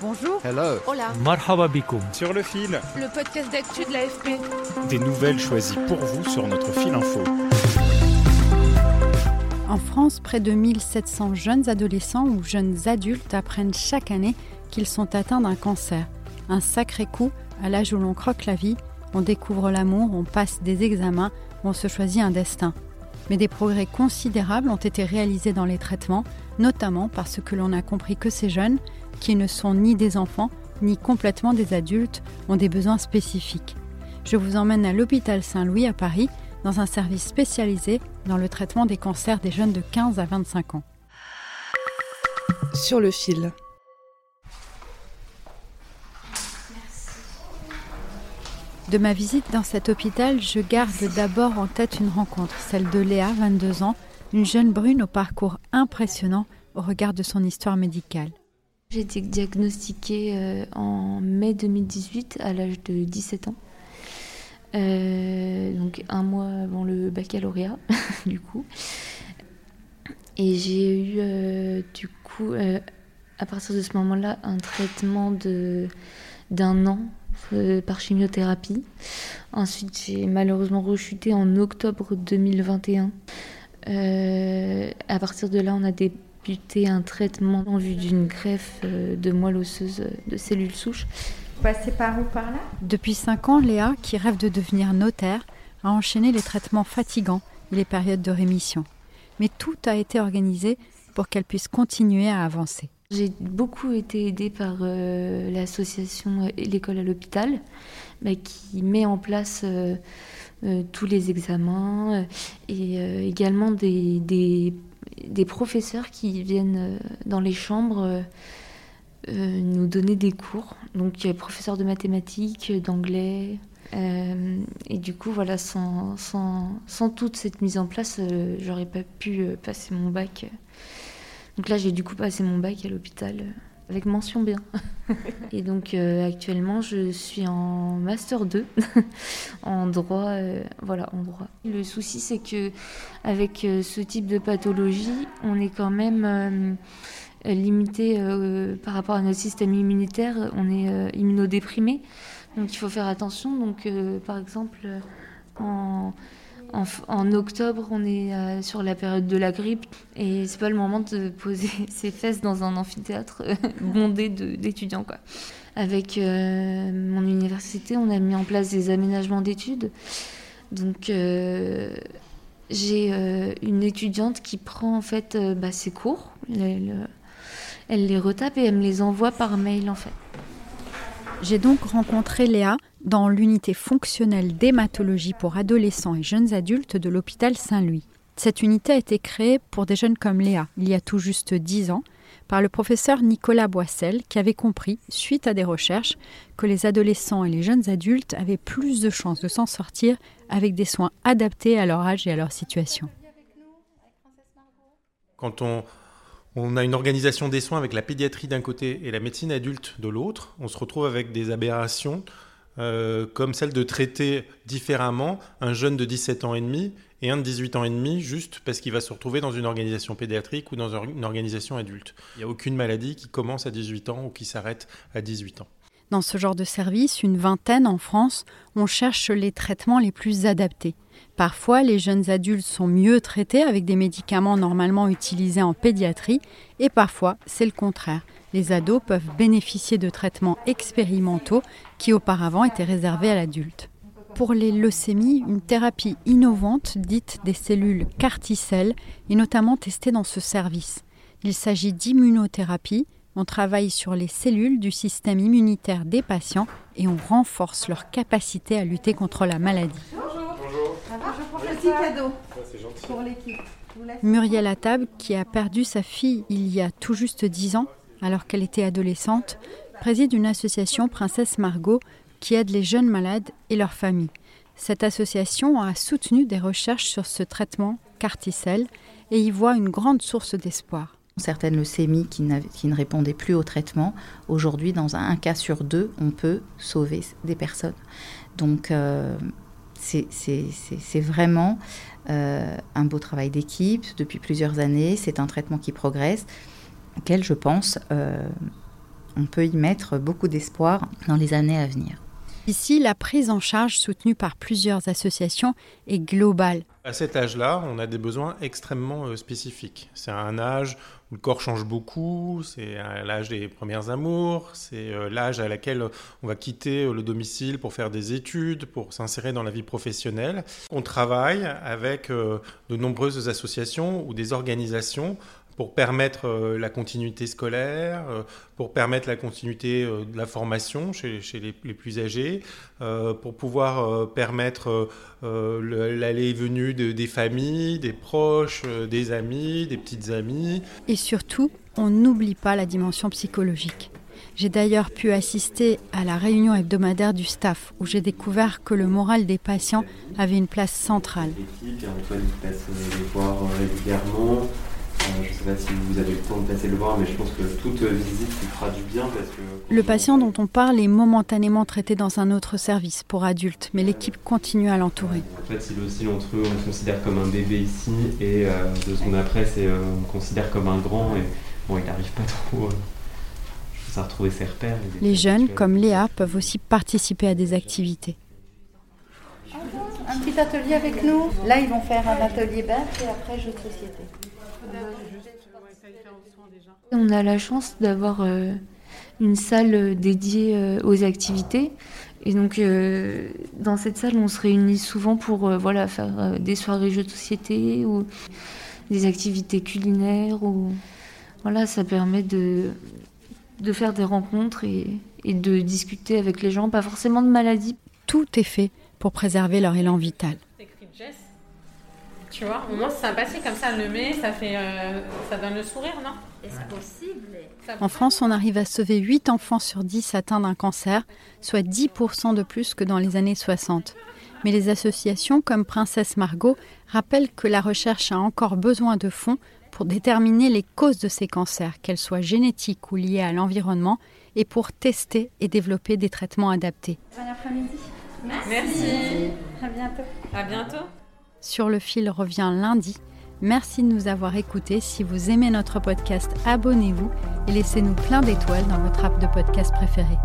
Bonjour. Hello. Hola. Marhaba bikoum. Sur le fil, Le podcast d'actu de l'AFP. des nouvelles choisies pour vous sur notre fil info. En France, près de 1700 jeunes adolescents ou jeunes adultes apprennent chaque année qu'ils sont atteints d'un cancer. Un sacré coup à l'âge où l'on croque la vie, on découvre l'amour, on passe des examens, on se choisit un destin. Mais des progrès considérables ont été réalisés dans les traitements, notamment parce que l'on a compris que ces jeunes, qui ne sont ni des enfants, ni complètement des adultes, ont des besoins spécifiques. Je vous emmène à l'hôpital Saint-Louis à Paris, dans un service spécialisé dans le traitement des cancers des jeunes de 15 à 25 ans. Sur le fil. De ma visite dans cet hôpital, je garde d'abord en tête une rencontre, celle de Léa, 22 ans, une jeune brune au parcours impressionnant au regard de son histoire médicale. J'ai été diagnostiquée euh, en mai 2018 à l'âge de 17 ans. Euh, donc un mois avant le baccalauréat, du coup. Et j'ai eu, euh, du coup, à partir de ce moment-là, un traitement de d'un an par chimiothérapie. Ensuite, j'ai malheureusement rechuté en octobre 2021. Euh, à partir de là, on a un traitement en vue d'une greffe euh, de moelle osseuse euh, de cellules souches. Passez par où par là? Depuis 5 ans, Léa, qui rêve de devenir notaire, a enchaîné les traitements fatigants et les périodes de rémission. Mais tout a été organisé pour qu'elle puisse continuer à avancer. J'ai beaucoup été aidée par euh, l'association L'école à l'hôpital, bah, qui met en place euh, euh, tous les examens et euh, également des, des, des professeurs qui viennent euh, dans les chambres euh, euh, nous donner des cours. Donc, il y a professeurs de mathématiques, d'anglais. et du coup, voilà, sans, sans, sans toute cette mise en place, j'aurais pas pu passer mon bac. Donc là, j'ai du coup passé mon bac à l'hôpital avec mention bien. Et donc euh, actuellement, je suis en master 2 en droit. euh, voilà, en droit. Le souci, c'est que avec euh, ce type de pathologie, on est quand même limité par rapport à notre système immunitaire. On est immunodéprimé, donc il faut faire attention. Donc, par exemple, en en, octobre, on est euh, sur la période de la grippe et c'est pas le moment de poser ses fesses dans un amphithéâtre euh, bondé d'étudiants. Avec euh, mon université, on a mis en place des aménagements d'études. Donc, j'ai une étudiante qui prend en fait bah, ses cours. Elle- elle les retape et elle me les envoie par mail en fait. J'ai donc rencontré Léa dans l'unité fonctionnelle d'hématologie pour adolescents et jeunes adultes de l'hôpital Saint-Louis. Cette unité a été créée pour des jeunes comme Léa, il y a tout juste 10 ans, par le professeur Nicolas Boissel, qui avait compris, suite à des recherches, que les adolescents et les jeunes adultes avaient plus de chances de s'en sortir avec des soins adaptés à leur âge et à leur situation. Quand on, on a une organisation des soins avec la pédiatrie d'un côté et la médecine adulte de l'autre, on se retrouve avec des aberrations euh, comme celle de traiter différemment un jeune de 17 ans et demi et un de 18 ans et demi juste parce qu'il va se retrouver dans une organisation pédiatrique ou dans un- une organisation adulte. Il n'y a aucune maladie qui commence à 18 ans ou qui s'arrête à 18 ans. Dans ce genre de service, une vingtaine en France, on cherche les traitements les plus adaptés. Parfois, les jeunes adultes sont mieux traités avec des médicaments normalement utilisés en pédiatrie, et parfois, c'est le contraire. Les ados peuvent bénéficier de traitements expérimentaux qui auparavant étaient réservés à l'adulte. Pour les leucémies, une thérapie innovante dite des cellules carticelles est notamment testée dans ce service. Il s'agit d'immunothérapie on travaille sur les cellules du système immunitaire des patients et on renforce leur capacité à lutter contre la maladie. Petit cadeau pour l'équipe. Muriel Attab, qui a perdu sa fille il y a tout juste dix ans, alors qu'elle était adolescente, préside une association Princesse Margot qui aide les jeunes malades et leurs familles. Cette association a soutenu des recherches sur ce traitement Carticel et y voit une grande source d'espoir. Certaines leucémies qui, ne répondaient plus au traitement, aujourd'hui, dans un, cas sur deux, on peut sauver des personnes. Donc, euh, c'est vraiment euh, un beau travail d'équipe depuis plusieurs années. C'est un traitement qui progresse, auquel je pense euh, on peut y mettre beaucoup d'espoir dans les années à venir. Ici, la prise en charge soutenue par plusieurs associations est globale. À cet âge-là, on a des besoins extrêmement euh, spécifiques. C'est un âge où le corps change beaucoup, c'est l'âge des premières amours, c'est euh, l'âge à laquelle on va quitter euh, le domicile pour faire des études, pour s'insérer dans la vie professionnelle. On travaille avec de nombreuses associations ou des organisations pour permettre euh, la continuité scolaire, euh, pour permettre la continuité euh, de la formation chez, les, plus âgés, pour pouvoir permettre l'allée et venue des familles, des proches, des amis, des petites amies. Et surtout, on n'oublie pas la dimension psychologique. J'ai d'ailleurs pu assister à la réunion hebdomadaire du staff où j'ai découvert que le moral des patients avait une place centrale. Antoine passe les voir régulièrement, je ne sais pas si vous avez le temps de passer le voir, mais je pense que toute visite lui fera du bien parce que... Le patient dont on parle est momentanément traité dans un autre service pour adultes, mais l'équipe continue à l'entourer. En fait, il oscille entre eux, on le considère comme un bébé ici, et euh, deux secondes après, c'est, euh, on le considère comme un grand, et bon, il n'arrive pas trop... Euh, à retrouver ses repères. Les jeunes, comme Léa, peuvent aussi participer à des activités. Un petit atelier avec nous. Là, ils vont faire un atelier bain et après jeu de société. On a la chance d'avoir euh, une salle dédiée euh, aux activités. Et donc, euh, dans cette salle, on se réunit souvent pour voilà, faire des soirées jeux de société ou des activités culinaires. Ou... Voilà, ça permet de, de faire des rencontres et, et de discuter avec les gens, pas forcément de maladies. Tout est fait pour préserver leur élan vital. Tu vois, au moins c'est sympathique, comme ça, le met, ça, fait, euh, ça donne le sourire, non? Est-ce possible En France, on arrive à sauver 8 enfants sur 10 atteints d'un cancer, soit 10% de plus que dans les années 60. Mais les associations comme Princesse Margot rappellent que la recherche a encore besoin de fonds pour déterminer les causes de ces cancers, qu'elles soient génétiques ou liées à l'environnement, et pour tester et développer des traitements adaptés. Bon après-midi. Merci. Merci. À bientôt. À bientôt. Sur le fil revient lundi. Merci de nous avoir écoutés. Si vous aimez notre podcast, abonnez-vous et laissez-nous plein d'étoiles dans votre app de podcast préféré.